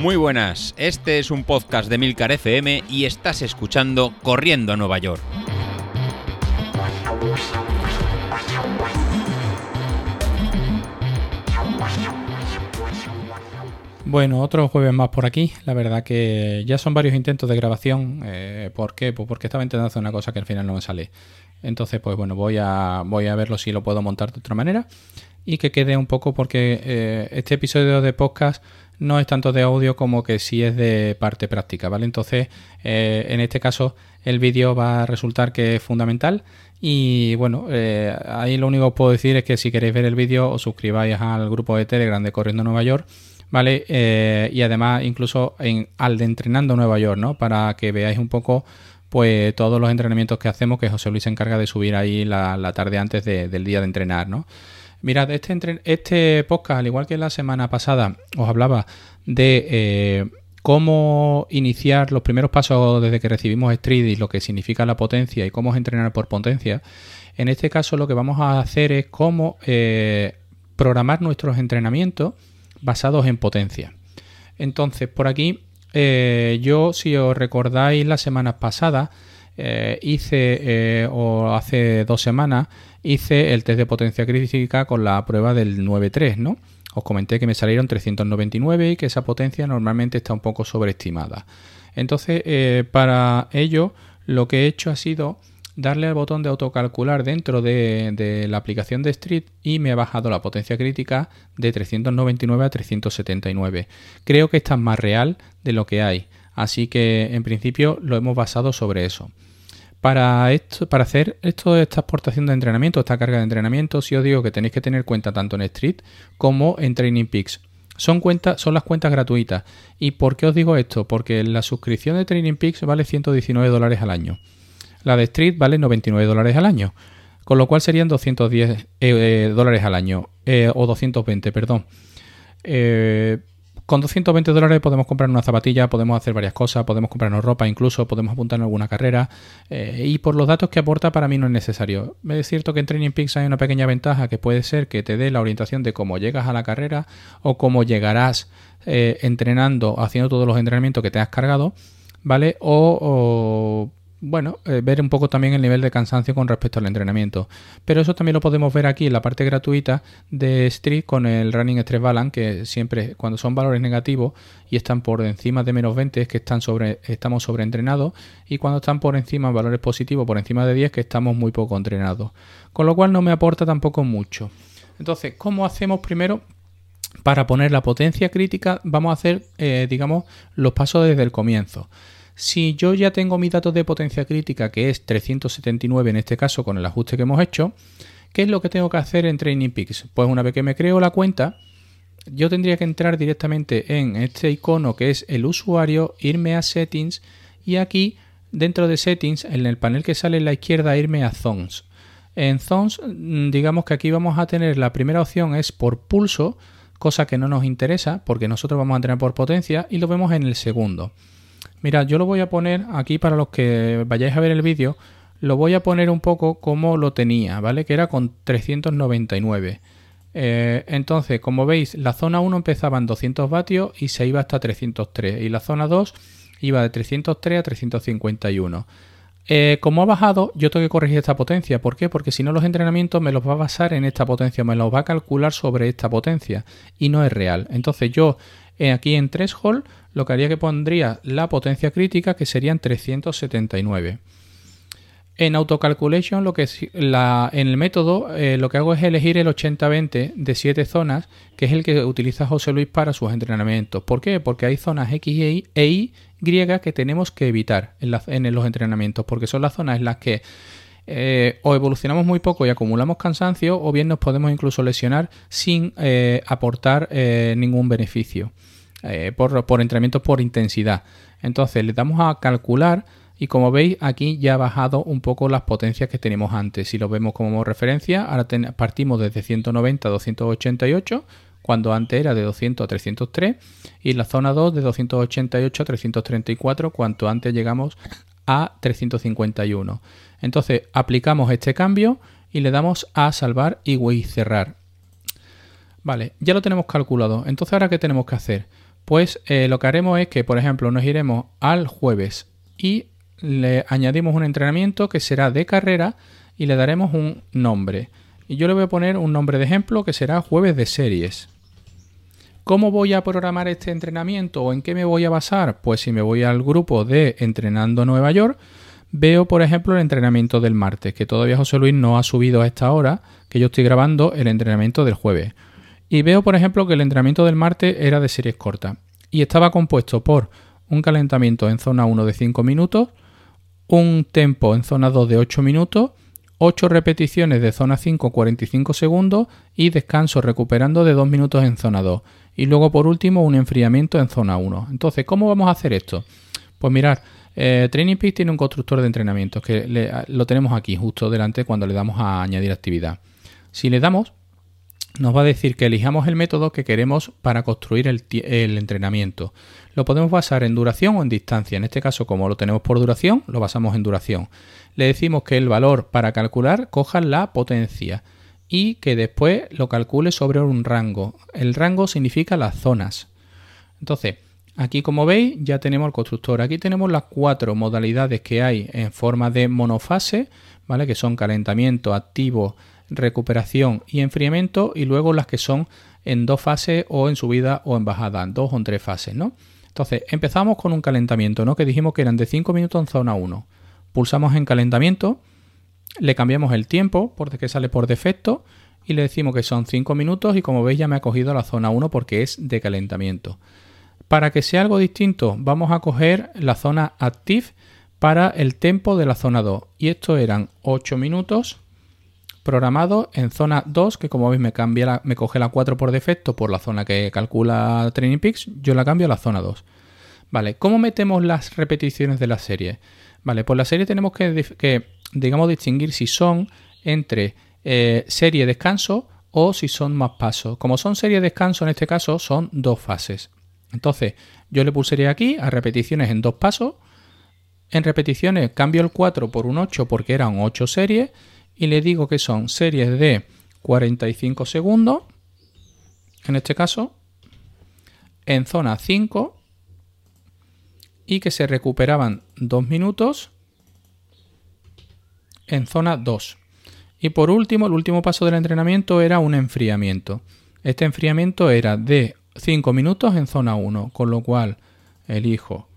Muy buenas, este es un podcast de Milcar FM y estás escuchando Corriendo a Nueva York. Bueno, otro jueves más por aquí. La verdad que ya son varios intentos de grabación. Eh, ¿Por qué? Pues porque estaba intentando hacer una cosa que al final no me sale. Entonces, pues bueno, voy a, voy a verlo si lo puedo montar de otra manera. Y que quede un poco porque eh, este episodio de podcast no es tanto de audio como que sí es de parte práctica, ¿vale? Entonces, eh, en este caso, el vídeo va a resultar que es fundamental. Y bueno, ahí lo único que puedo decir es que si queréis ver el vídeo, os suscribáis al grupo de Telegram de Corriendo Nueva York ¿vale? Eh, y además incluso en, al de Entrenando Nueva York, ¿no? Para que veáis un poco pues todos los entrenamientos que hacemos, que José Luis se encarga de subir ahí la, tarde antes del día de entrenar, ¿no? Mirad, este, este podcast, al igual que la semana pasada, os hablaba de eh, cómo iniciar los primeros pasos desde que recibimos y lo que significa la potencia y cómo es entrenar por potencia. En este caso lo que vamos a hacer es cómo eh, programar nuestros entrenamientos basados en potencia. Entonces, por aquí, eh, yo, si os recordáis las semanas pasadas, eh, hice, eh, o hace dos semanas, hice el test de potencia crítica con la prueba del 9.3, ¿no? Os comenté que me salieron 399 y que esa potencia normalmente está un poco sobreestimada. Entonces, para ello, lo que he hecho ha sido darle al botón de autocalcular dentro de, la aplicación de Street y me ha bajado la potencia crítica de 399 a 379. Creo que esta es más real de lo que hay, así que en principio lo hemos basado sobre eso. Para, esto, para hacer esto, esta exportación de entrenamiento, esta carga de entrenamiento, si os digo que tenéis que tener cuenta tanto en Street como en Training Peaks. Son, cuentas, son las cuentas gratuitas. ¿Y por qué os digo esto? Porque la suscripción de Training Peaks vale 119 dólares al año. La de Street vale 99 dólares al año, con lo cual serían 210 eh, eh, dólares al año, eh, o 220, perdón. Con 220 dólares podemos comprar una zapatilla, podemos hacer varias cosas, podemos comprarnos ropa, incluso podemos apuntar en alguna carrera. y por los datos que aporta, para mí no es necesario. Es cierto que en Training Peaks hay una pequeña ventaja que puede ser que te dé la orientación de cómo llegas a la carrera o cómo llegarás entrenando, haciendo todos los entrenamientos que te has cargado, ¿vale? o bueno, eh, ver un poco también el nivel de cansancio con respecto al entrenamiento. Pero eso también lo podemos ver aquí en la parte gratuita de Street con el Running Stress Balance, que siempre cuando son valores negativos y están por encima de menos 20 es que están sobre, estamos sobreentrenados y cuando están por encima valores positivos por encima de 10 que estamos muy poco entrenados. Con lo cual no me aporta tampoco mucho. Entonces, ¿cómo hacemos primero? Para poner la potencia crítica vamos a hacer, eh, digamos, los pasos desde el comienzo. Si yo ya tengo mi dato de potencia crítica, que es 379 en este caso con el ajuste que hemos hecho, ¿qué es lo que tengo que hacer en Training Peaks? Pues una vez que me creo la cuenta, yo tendría que entrar directamente en este icono que es el usuario, irme a Settings y aquí dentro de Settings, en el panel que sale a la izquierda, irme a Zones. En Zones, mm, digamos que aquí vamos a tener la primera opción es por pulso, cosa que no nos interesa porque nosotros vamos a tener por potencia y lo vemos en el segundo. Mira, yo lo voy a poner aquí para los que vayáis a ver el vídeo, lo voy a poner un poco como lo tenía, ¿vale? Que era con 399. Eh, entonces, como veis, la zona 1 empezaba en 200 vatios y se iba hasta 303. Y la zona 2 iba de 303 a 351. Eh, como ha bajado, yo tengo que corregir esta potencia. ¿Por qué? Porque si no, los entrenamientos me los va a basar en esta potencia, me los va a calcular sobre esta potencia y no es real. Entonces, yo eh, aquí en threshold lo que haría que pondría la potencia crítica que serían 379. En AutoCalculation, lo que en el método, eh, lo que hago es elegir el 80-20 de 7 zonas, que es el que utiliza José Luis para sus entrenamientos. ¿Por qué? Porque hay zonas X e Y que tenemos que evitar en, los entrenamientos, porque son las zonas en las que eh, o evolucionamos muy poco y acumulamos cansancio, o bien nos podemos incluso lesionar sin eh, aportar ningún beneficio. Eh, por, por entrenamientos por intensidad. Entonces le damos a calcular y como veis aquí ya ha bajado un poco las potencias que tenemos antes. Si lo vemos como referencia, ahora partimos desde 190 a 288 cuando antes era de 200 a 303 y la zona 2 de 288 a 334 cuanto antes llegamos a 351. Entonces aplicamos este cambio y le damos a salvar y cerrar. Vale, ya lo tenemos calculado. Entonces ahora qué tenemos que hacer? Pues eh, lo que haremos es que, por ejemplo, nos iremos al jueves y le añadimos un entrenamiento que será de carrera y le daremos un nombre. Y yo le voy a poner un nombre de ejemplo que será jueves de series. ¿Cómo voy a programar este entrenamiento o en qué me voy a basar? Pues si me voy al grupo de Entrenando Nueva York, veo por ejemplo el entrenamiento del martes, que todavía José Luis no ha subido a esta hora, que yo estoy grabando el entrenamiento del jueves. Y veo por ejemplo que el entrenamiento del martes era de series cortas y estaba compuesto por un calentamiento en zona 1 de 5 minutos, un tempo en zona 2 de 8 minutos, 8 repeticiones de zona 5 45 segundos y descanso recuperando de 2 minutos en zona 2. Y luego por último un enfriamiento en zona 1. Entonces, ¿cómo vamos a hacer esto? Pues mirar, eh, Training Peaks tiene un constructor de entrenamientos que lo tenemos aquí justo delante cuando le damos a añadir actividad. Si le damos, nos va a decir que elijamos el método que queremos para construir el, entrenamiento. Lo podemos basar en duración o en distancia. En este caso, como lo tenemos por duración, lo basamos en duración. Le decimos que el valor para calcular coja la potencia y que después lo calcule sobre un rango. El rango significa las zonas. Entonces, aquí como veis ya tenemos el constructor. Aquí tenemos las cuatro modalidades que hay en forma de monofase, ¿vale? Que son calentamiento, activo, recuperación y enfriamiento y luego las que son en dos fases o en subida o en bajada, en dos o en tres fases, ¿no? Entonces, empezamos con un calentamiento, ¿no? Que dijimos que eran de 5 minutos en zona 1. Pulsamos en calentamiento, le cambiamos el tiempo porque sale por defecto y le decimos que son 5 minutos y como veis ya me ha cogido la zona 1 porque es de calentamiento. Para que sea algo distinto, vamos a coger la zona active para el tempo de la zona 2 y esto eran 8 minutos programado en zona 2, que como veis me, cambia me coge la 4 por defecto por la zona que calcula Training Peaks, yo la cambio a la zona 2. Vale, ¿cómo metemos las repeticiones de la serie? Vale, pues la serie tenemos que, digamos, distinguir si son entre eh, serie descanso o si son más pasos. Como son serie descanso, en este caso son dos fases. Entonces, yo le pulsaría aquí a repeticiones en dos pasos. En repeticiones cambio el 4 por un 8 porque eran 8 series y le digo que son series de 45 segundos, en este caso, en zona 5 y que se recuperaban 2 minutos en zona 2. Y por último, el último paso del entrenamiento era un enfriamiento. Este enfriamiento era de 5 minutos en zona 1, con lo cual elijo,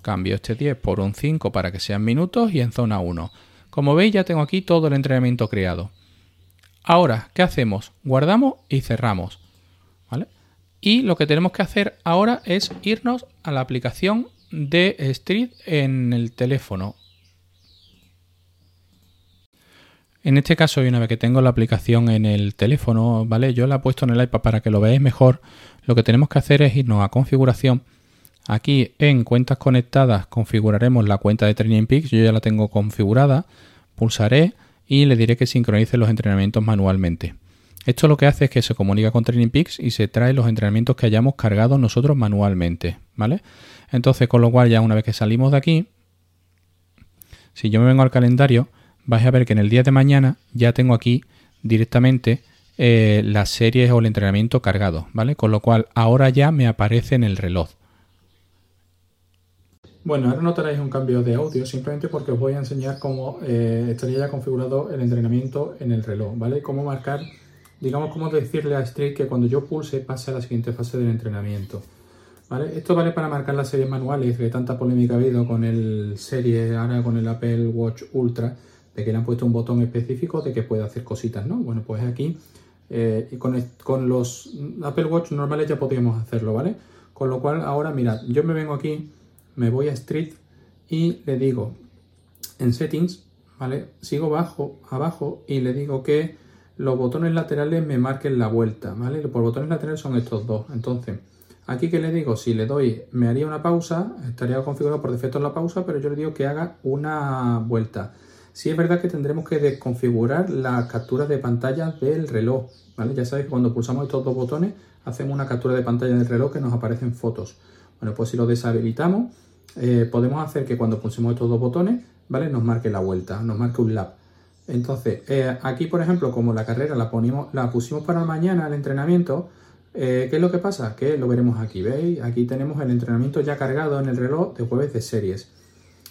cambio este 10 por un 5 para que sean minutos y en zona 1. Como veis ya tengo aquí todo el entrenamiento creado. Ahora, ¿qué hacemos? Guardamos y cerramos. ¿vale? Y lo que tenemos que hacer ahora es irnos a la aplicación de Street en el teléfono. En este caso, una vez que tengo la aplicación en el teléfono, ¿vale? Yo la he puesto en el iPad para que lo veáis mejor. Lo que tenemos que hacer es irnos a configuración Aquí en cuentas conectadas configuraremos la cuenta de Training Peaks, yo ya la tengo configurada, pulsaré y le diré que sincronice los entrenamientos manualmente. Esto lo que hace es que se comunica con Training Peaks y se trae los entrenamientos que hayamos cargado nosotros manualmente, ¿vale? Entonces, con lo cual ya una vez que salimos de aquí, si yo me vengo al calendario, vais a ver que en el día de mañana ya tengo aquí directamente eh, las series o el entrenamiento cargado, ¿vale? Con lo cual ahora ya me aparece en el reloj. Bueno, ahora notaréis un cambio de audio simplemente porque os voy a enseñar cómo eh, estaría ya configurado el entrenamiento en el reloj, ¿vale? Cómo marcar, digamos, cómo decirle a Street que cuando yo pulse pase a la siguiente fase del entrenamiento. ¿Vale? Esto vale para marcar las series manuales, que tanta polémica ha habido con el serie, ahora con el Apple Watch Ultra, de que le han puesto un botón específico de que puede hacer cositas, ¿no? Bueno, pues aquí, eh, con, con los Apple Watch normales ya podríamos hacerlo, ¿vale? Con lo cual, ahora, mirad, yo me vengo aquí me voy a Street y le digo en Settings, ¿vale? Sigo bajo, abajo y le digo que los botones laterales me marquen la vuelta, ¿vale? Los botones laterales son estos dos. Entonces, aquí que le digo, si le doy, me haría una pausa, estaría configurado por defecto la pausa, pero yo le digo que haga una vuelta. Si es verdad que tendremos que desconfigurar las capturas de pantalla del reloj, ¿vale? Ya sabéis que cuando pulsamos estos dos botones hacemos una captura de pantalla del reloj que nos aparecen fotos. Bueno, pues si lo deshabilitamos, eh, podemos hacer que cuando pulsemos estos dos botones, ¿vale? Nos marque la vuelta, nos marque un lap. Entonces, eh, aquí, por ejemplo, como la carrera la, ponimos, la pusimos para mañana, el entrenamiento, Eh, ¿Qué es lo que pasa? Que lo veremos aquí, ¿veis? Aquí tenemos el entrenamiento ya cargado en el reloj de jueves de series.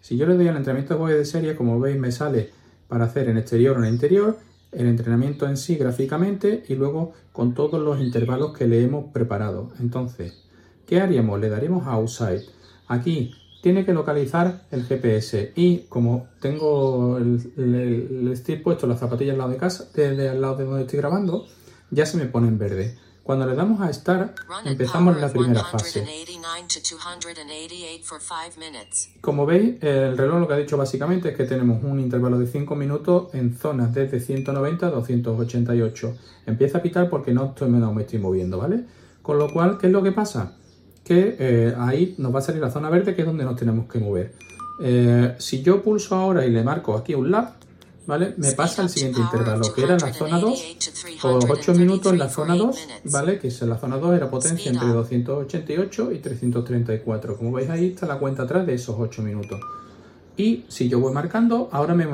Si yo le doy al entrenamiento de jueves de series, como veis me sale para hacer en exterior o en interior, el entrenamiento en sí gráficamente y luego con todos los intervalos que le hemos preparado. Entonces, ¿qué haríamos? Le daríamos a Outside. Aquí tiene que localizar el GPS y como tengo el, el, puesto las zapatillas al lado de casa, de, al lado de donde estoy grabando, ya se me pone en verde. Cuando le damos a Start, empezamos la primera fase. Como veis, el reloj lo que ha dicho básicamente es que tenemos un intervalo de 5 minutos en zonas desde 190 a 288. Empieza a pitar porque no estoy, me estoy moviendo, ¿vale? Con lo cual, ¿qué es lo que pasa? Que eh, ahí nos va a salir la zona verde que es donde nos tenemos que mover. Eh, si yo pulso ahora y le marco aquí un lap, ¿vale? Me pasa el siguiente intervalo, que era en la zona 2, o 8 minutos en la zona 2, ¿vale? Que en la zona 2 era potencia entre 288 y 334. Como veis ahí está la cuenta atrás de esos 8 minutos. Y si yo voy marcando, ahora me,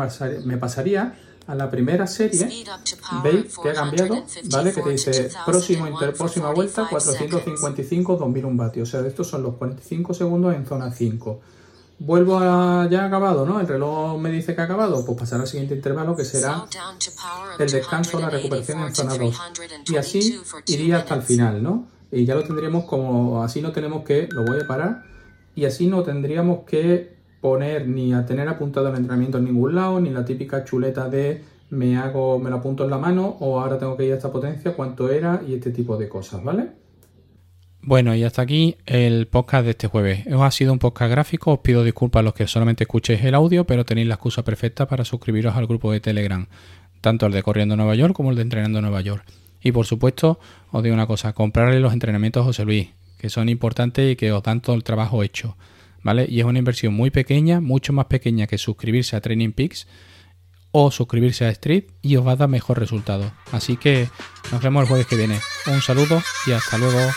me pasaría a la primera serie, veis que ha cambiado, ¿vale? Que te dice próximo inter, próxima vuelta 455 2001 vatios. O sea, estos son los 45 segundos en zona 5 vuelvo a ya acabado, ¿no? El reloj me dice que ha acabado, pues pasar al siguiente intervalo que será el descanso, la recuperación en zona 2. Y así iría hasta el final, ¿no? Y ya lo tendríamos como, así no tenemos que, lo voy a parar, y así no tendríamos que poner ni a tener apuntado el entrenamiento en ningún lado, ni la típica chuleta de me hago, me lo apunto en la mano, o ahora tengo que ir a esta potencia, cuánto era, y este tipo de cosas, ¿vale? Bueno, y hasta aquí el podcast de este jueves. Os ha sido un podcast gráfico, os pido disculpas a los que solamente escuchéis el audio, pero tenéis la excusa perfecta para suscribiros al grupo de Telegram, tanto el de Corriendo Nueva York como el de Entrenando Nueva York. Y por supuesto, os digo una cosa, comprarle los entrenamientos a José Luis, que son importantes y que os dan todo el trabajo hecho. ¿Vale? Y es una inversión muy pequeña, mucho más pequeña que suscribirse a Training Peaks o suscribirse a Street y os va a dar mejor resultado. Así que nos vemos el jueves que viene. Un saludo y hasta luego.